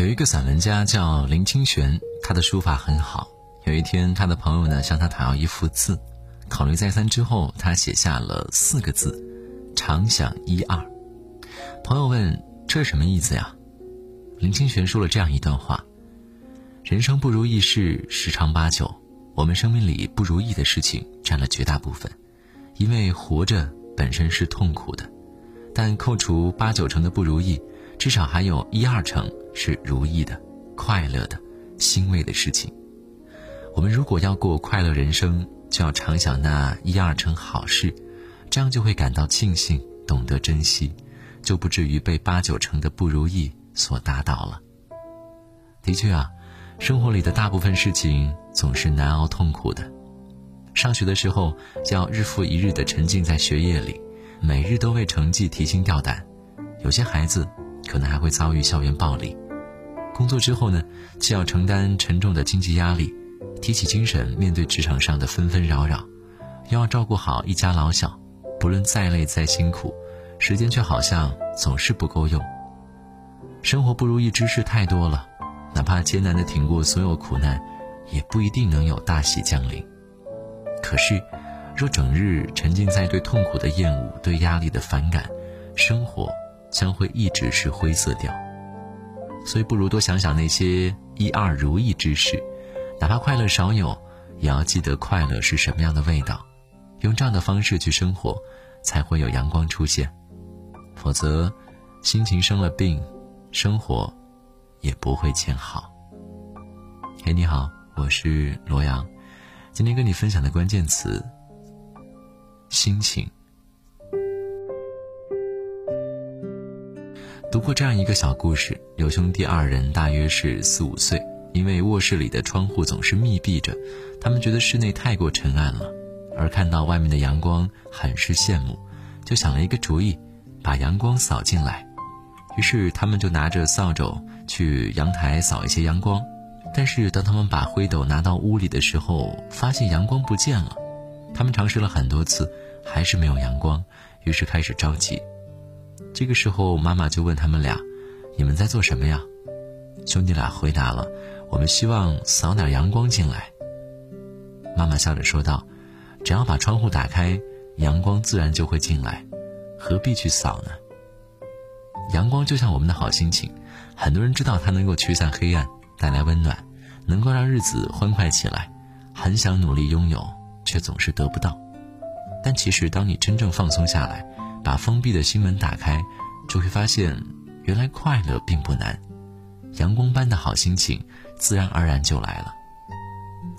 有一个散文家叫林清玄，他的书法很好。有一天，他的朋友呢向他讨要一幅字，考虑再三之后，他写下了四个字：“常想一二。”朋友问：“这是什么意思呀？”林清玄说了这样一段话：“人生不如意事十常八九，我们生命里不如意的事情占了绝大部分，因为活着本身是痛苦的，但扣除八九成的不如意，至少还有一二成是如意的、快乐的、欣慰的事情。”我们如果要过快乐人生，就要常想那一二成好事，这样就会感到庆幸，懂得珍惜，就不至于被八九成的不如意所打倒了。的确啊，生活里的大部分事情总是难熬痛苦的。上学的时候，要日复一日的沉浸在学业里，每日都为成绩提心吊胆，有些孩子可能还会遭遇校园暴力。工作之后呢，既要承担沉重的经济压力。提起精神面对职场上的纷纷扰扰，又要照顾好一家老小，不论再累再辛苦，时间却好像总是不够用。生活不如意之事太多了，哪怕艰难的挺过所有苦难，也不一定能有大喜降临。可是，若整日沉浸在对痛苦的厌恶、对压力的反感，生活将会一直是灰色调。所以，不如多想想那些一二如意之事。哪怕快乐少有，也要记得快乐是什么样的味道，用这样的方式去生活，才会有阳光出现。否则，心情生了病，生活也不会见好。嘿，你好，我是罗阳，今天跟你分享的关键词：心情。读过这样一个小故事，有兄弟二人，大约是四五岁。因为卧室里的窗户总是密闭着，他们觉得室内太过沉暗了，而看到外面的阳光很是羡慕，就想了一个主意，把阳光扫进来。于是他们就拿着扫帚去阳台扫一些阳光，但是当他们把灰斗拿到屋里的时候，发现阳光不见了。他们尝试了很多次，还是没有阳光，于是开始着急。这个时候，妈妈就问他们俩：“你们在做什么呀？”兄弟俩回答了。我们希望扫点阳光进来。妈妈笑着说道：“只要把窗户打开，阳光自然就会进来，何必去扫呢？”阳光就像我们的好心情，很多人知道它能够驱散黑暗，带来温暖，能够让日子欢快起来，很想努力拥有，却总是得不到。但其实，当你真正放松下来，把封闭的心门打开，就会发现，原来快乐并不难。阳光般的好心情，自然而然就来了。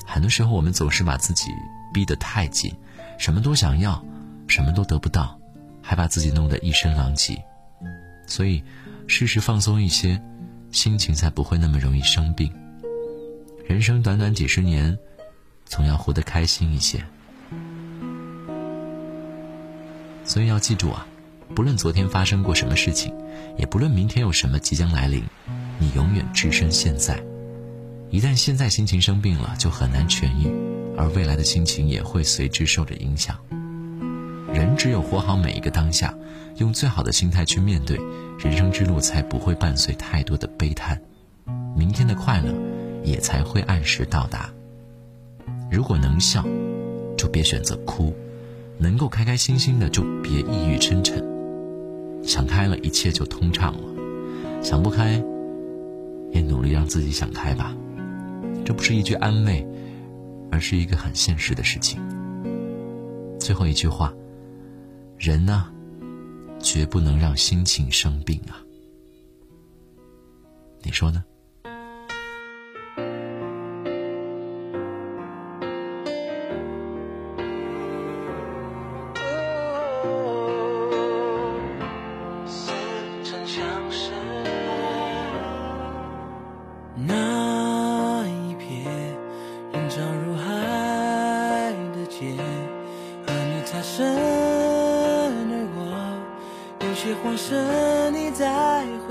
很多时候，我们总是把自己逼得太紧，什么都想要，什么都得不到，还把自己弄得一身狼藉。所以，适时放松一些，心情才不会那么容易生病。人生短短几十年，总要活得开心一些。所以要记住啊，不论昨天发生过什么事情，也不论明天有什么即将来临。你永远置身现在，一旦现在心情生病了，就很难痊愈，而未来的心情也会随之受着影响。人只有活好每一个当下，用最好的心态去面对，人生之路才不会伴随太多的悲叹，明天的快乐也才会按时到达。如果能笑，就别选择哭；能够开开心心的，就别抑郁沉沉。想开了，一切就通畅了；想不开。也努力让自己想开吧，这不是一句安慰，而是一个很现实的事情。最后一句话，人呢，绝不能让心情生病啊，你说呢？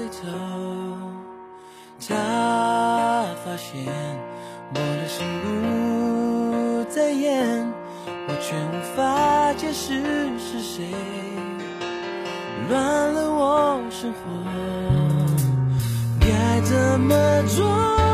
回头，他发现我的心不再演，我却无法解释是谁乱了我生活。该怎么做？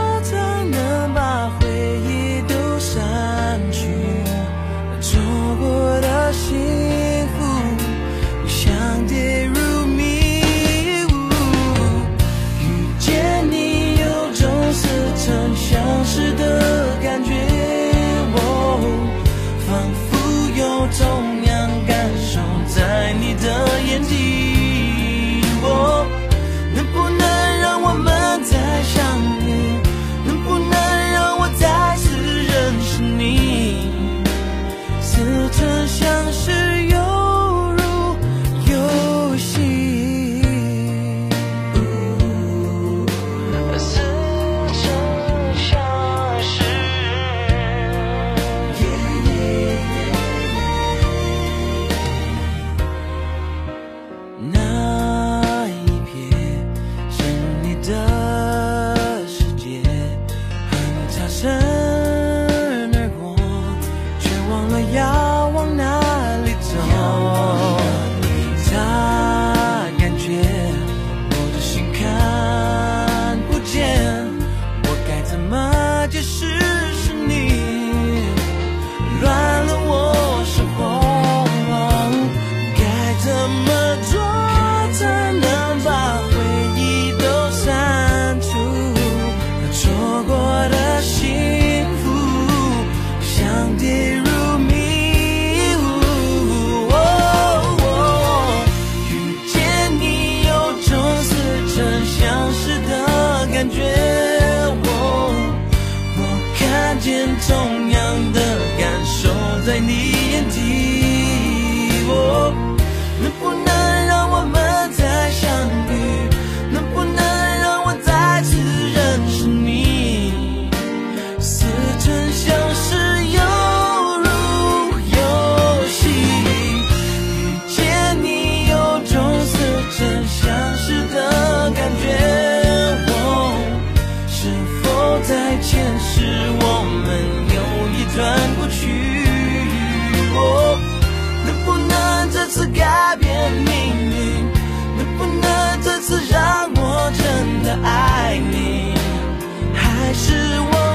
just need the. 再见是我们有一段过去，能不能这次改变命运，能不能这次让我真的爱你，还是我？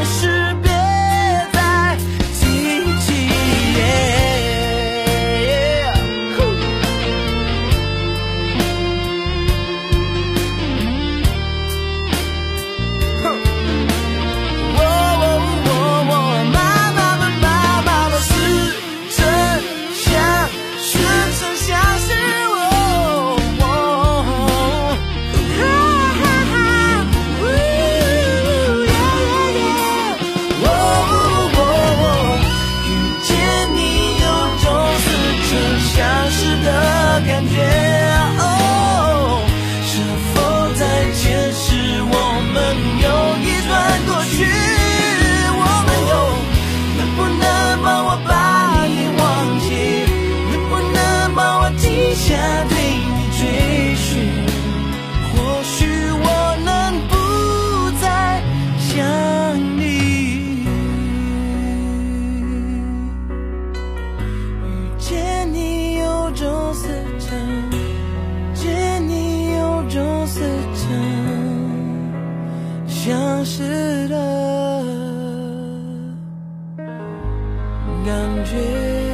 消失的感觉。